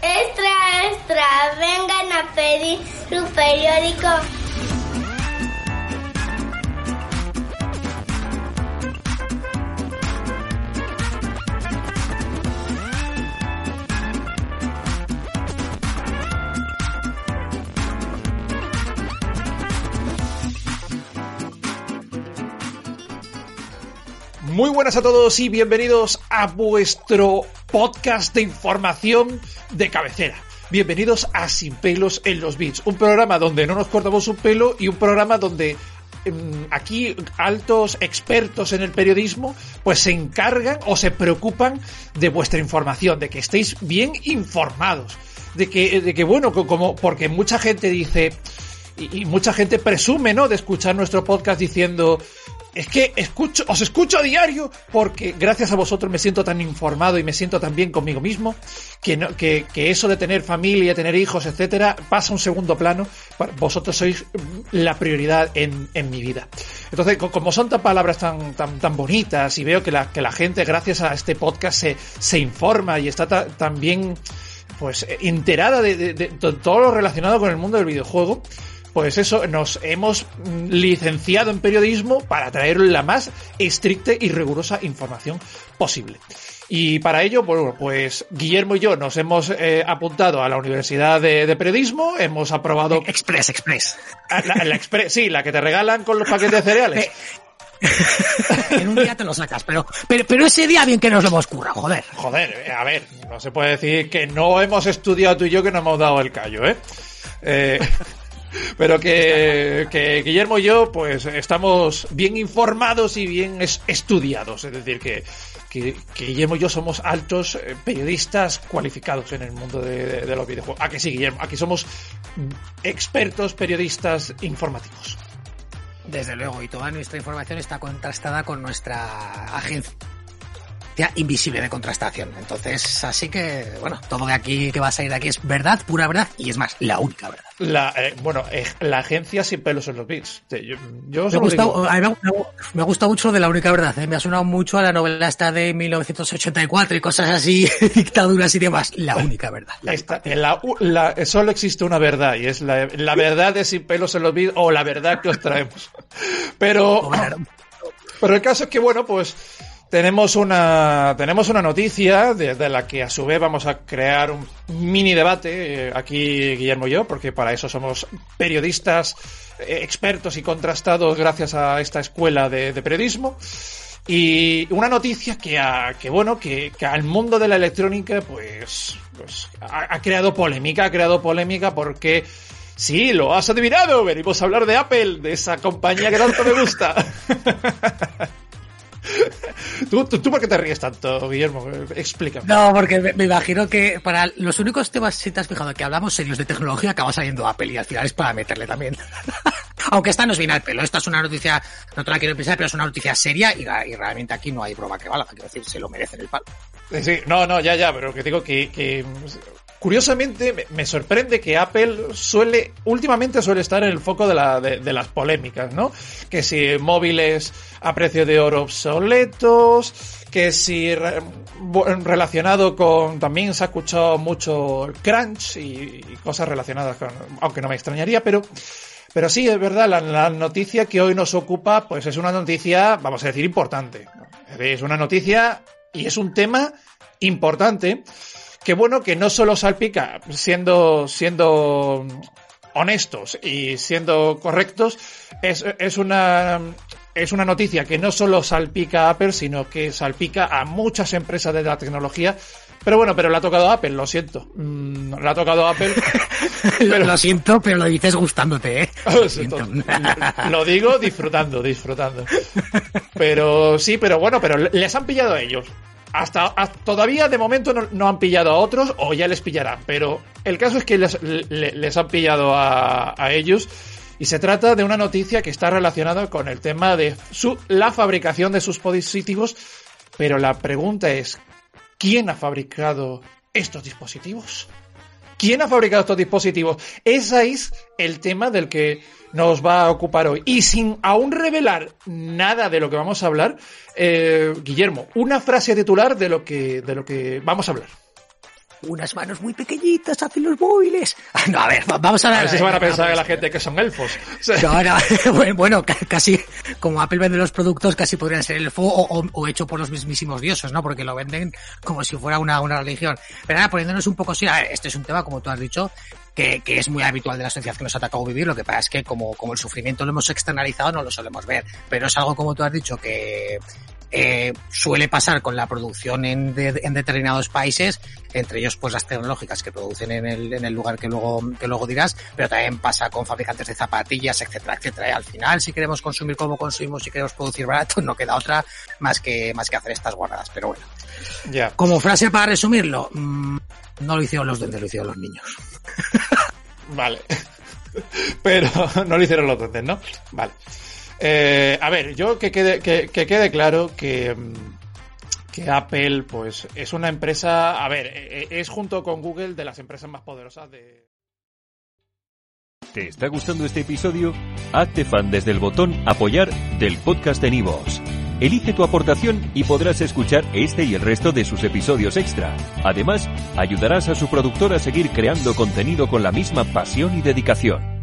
Extra, extra, vengan a pedir su periódico. Muy buenas a todos y bienvenidos a vuestro podcast de información de cabecera. Bienvenidos a Sin pelos en los bits, un programa donde no nos cortamos un pelo y un programa donde em, aquí altos expertos en el periodismo pues se encargan o se preocupan de vuestra información, de que estéis bien informados, de que, de que bueno, co- como porque mucha gente dice y, y mucha gente presume, ¿no? De escuchar nuestro podcast diciendo, es que escucho, os escucho a diario porque gracias a vosotros me siento tan informado y me siento tan bien conmigo mismo que, eso de tener familia, tener hijos, etcétera, pasa a un segundo plano. Vosotros sois la prioridad en, mi vida. Entonces, co- como son tan palabras tan, tan, tan bonitas y veo que la, gente, gracias a este podcast, se, informa y está ta- tan bien pues enterada de, de- de to- todo lo relacionado con el mundo del videojuego, pues eso, nos hemos licenciado en periodismo para traer la más estricta y rigurosa información posible. Y para ello, bueno, pues Guillermo y yo nos hemos eh, apuntado a la Universidad de, de Periodismo, hemos aprobado Express, Express. a la, la expre- sí, la que te regalan con los paquetes de cereales. En un día te lo sacas, pero, pero, pero ese día bien que nos lo hemos currado, joder. Joder, eh, a ver, no se puede decir que no hemos estudiado tú y yo que no hemos dado el callo, ¿eh? Eh, pero que, que Guillermo y yo, pues estamos bien informados y bien es- estudiados. Es decir, que, que, Guillermo y yo somos altos eh, periodistas cualificados en el mundo de, de- los videojuegos. ¿A que sí, Guillermo? Aquí somos expertos periodistas informáticos. Desde luego, y toda nuestra información está contrastada con nuestra agencia invisible de contrastación. Entonces, así que, bueno, todo de aquí que va a salir de aquí es verdad, pura verdad, y es más, la única verdad. La, eh, bueno, eh, la agencia sin pelos en los. Yo, yo Me solo gusta, digo- a mí me, me- me gusta mucho de la única verdad, ¿eh? me ha sonado mucho a la novela esta de 1984 y cosas así, dictaduras y demás. La única verdad. La Esta- en la, u- la- solo existe una verdad y es la, verdad de sin pelos en los bits o la verdad que os traemos. Pero, pero el caso es que, bueno, pues tenemos una, tenemos una noticia de, de la que a su vez vamos a crear un mini debate eh, aquí Guillermo y yo, porque para eso somos periodistas eh, expertos y contrastados gracias a esta escuela de, de periodismo. Y una noticia que, ha- que bueno, que, que al mundo de la electrónica, pues, pues ha, ha creado polémica, ha creado polémica porque sí, lo has adivinado, venimos a hablar de Apple, de esa compañía que tanto me gusta. ¿Tú, tú, tú por qué te ríes tanto, Guillermo? Explícame. No, porque me, me imagino que para los únicos temas, si te has fijado, que hablamos serios de tecnología, acaba saliendo Apple y al final es para meterle también. Aunque esta nos viene al pelo, esta es una noticia, no te la quiero pensar, pero es una noticia seria y, y realmente aquí no hay broma que valga, quiero decir, se lo merecen el palo. Sí, no, no, ya, ya, pero que digo que, que curiosamente me, sorprende que Apple suele, últimamente suele estar en el foco de, la, de, las polémicas, ¿no? Que si móviles a precio de oro obsoletos, que si re- relacionado con, también se ha escuchado mucho crunch y, y cosas relacionadas con, aunque no me extrañaría, pero pero sí, es verdad, la, la noticia que hoy nos ocupa, pues es una noticia, vamos a decir, importante. Es una noticia y es un tema importante que bueno, que no solo salpica, siendo, siendo honestos y siendo correctos, es, es una, es una noticia que no solo salpica a Apple, sino que salpica a muchas empresas de la tecnología. Pero bueno, pero le ha tocado a Apple, lo siento. Mm, le ha tocado a Apple. Lo, lo siento, pero lo dices gustándote, ¿eh? Lo siento. Lo digo disfrutando, disfrutando. Pero sí, pero bueno, pero les han pillado a ellos. Hasta, todavía de momento no, han pillado a otros o ya les pillarán, pero el caso es que les, le- les han pillado a, a ellos y se trata de una noticia que está relacionada con el tema de su, la fabricación de sus dispositivos, pero la pregunta es, ¿quién ha fabricado estos dispositivos? ¿Quién ha fabricado estos dispositivos? Ese es el tema del que nos va a ocupar hoy. Y sin aún revelar nada de lo que vamos a hablar, eh, Guillermo, una frase titular de lo que, de lo que vamos a hablar unas manos muy pequeñitas hacen los móviles. No, a ver, vamos a ver. A ver si se van a pensar la gente que son elfos. No, no, bueno, casi como Apple vende los productos, casi podrían ser elfo o, o, hecho por los mismísimos dioses, ¿no? Porque lo venden como si fuera una, una religión. Pero ahora, poniéndonos un poco así, a ver, este es un tema, como tú has dicho, que, que, es muy habitual de la sociedad que nos ha tocado vivir. Lo que pasa es que como, como el sufrimiento lo hemos externalizado, no lo solemos ver. Pero es algo, como tú has dicho, que, eh, suele pasar con la producción en, de, en, determinados países, entre ellos pues las tecnológicas que producen en el, en el lugar que luego, que luego dirás, pero también pasa con fabricantes de zapatillas, etcétera, etcétera. Y al final, si queremos consumir como consumimos, si queremos producir barato, no queda otra más que, más que hacer estas guardadas. Pero bueno. Ya. Como frase para resumirlo, mmm, no lo hicieron los duendes, lo hicieron los niños. vale. Pero no lo hicieron los duendes, ¿no? Vale. Eh, a ver, yo que quede, que, que quede claro que, que Apple, pues, es una empresa, a ver, e, e, es junto con Google de las empresas más poderosas de. ¿Te está gustando este episodio? Hazte fan desde el botón Apoyar del podcast de Nivos. Elige tu aportación y podrás escuchar este y el resto de sus episodios extra. Además, ayudarás a su productor a seguir creando contenido con la misma pasión y dedicación.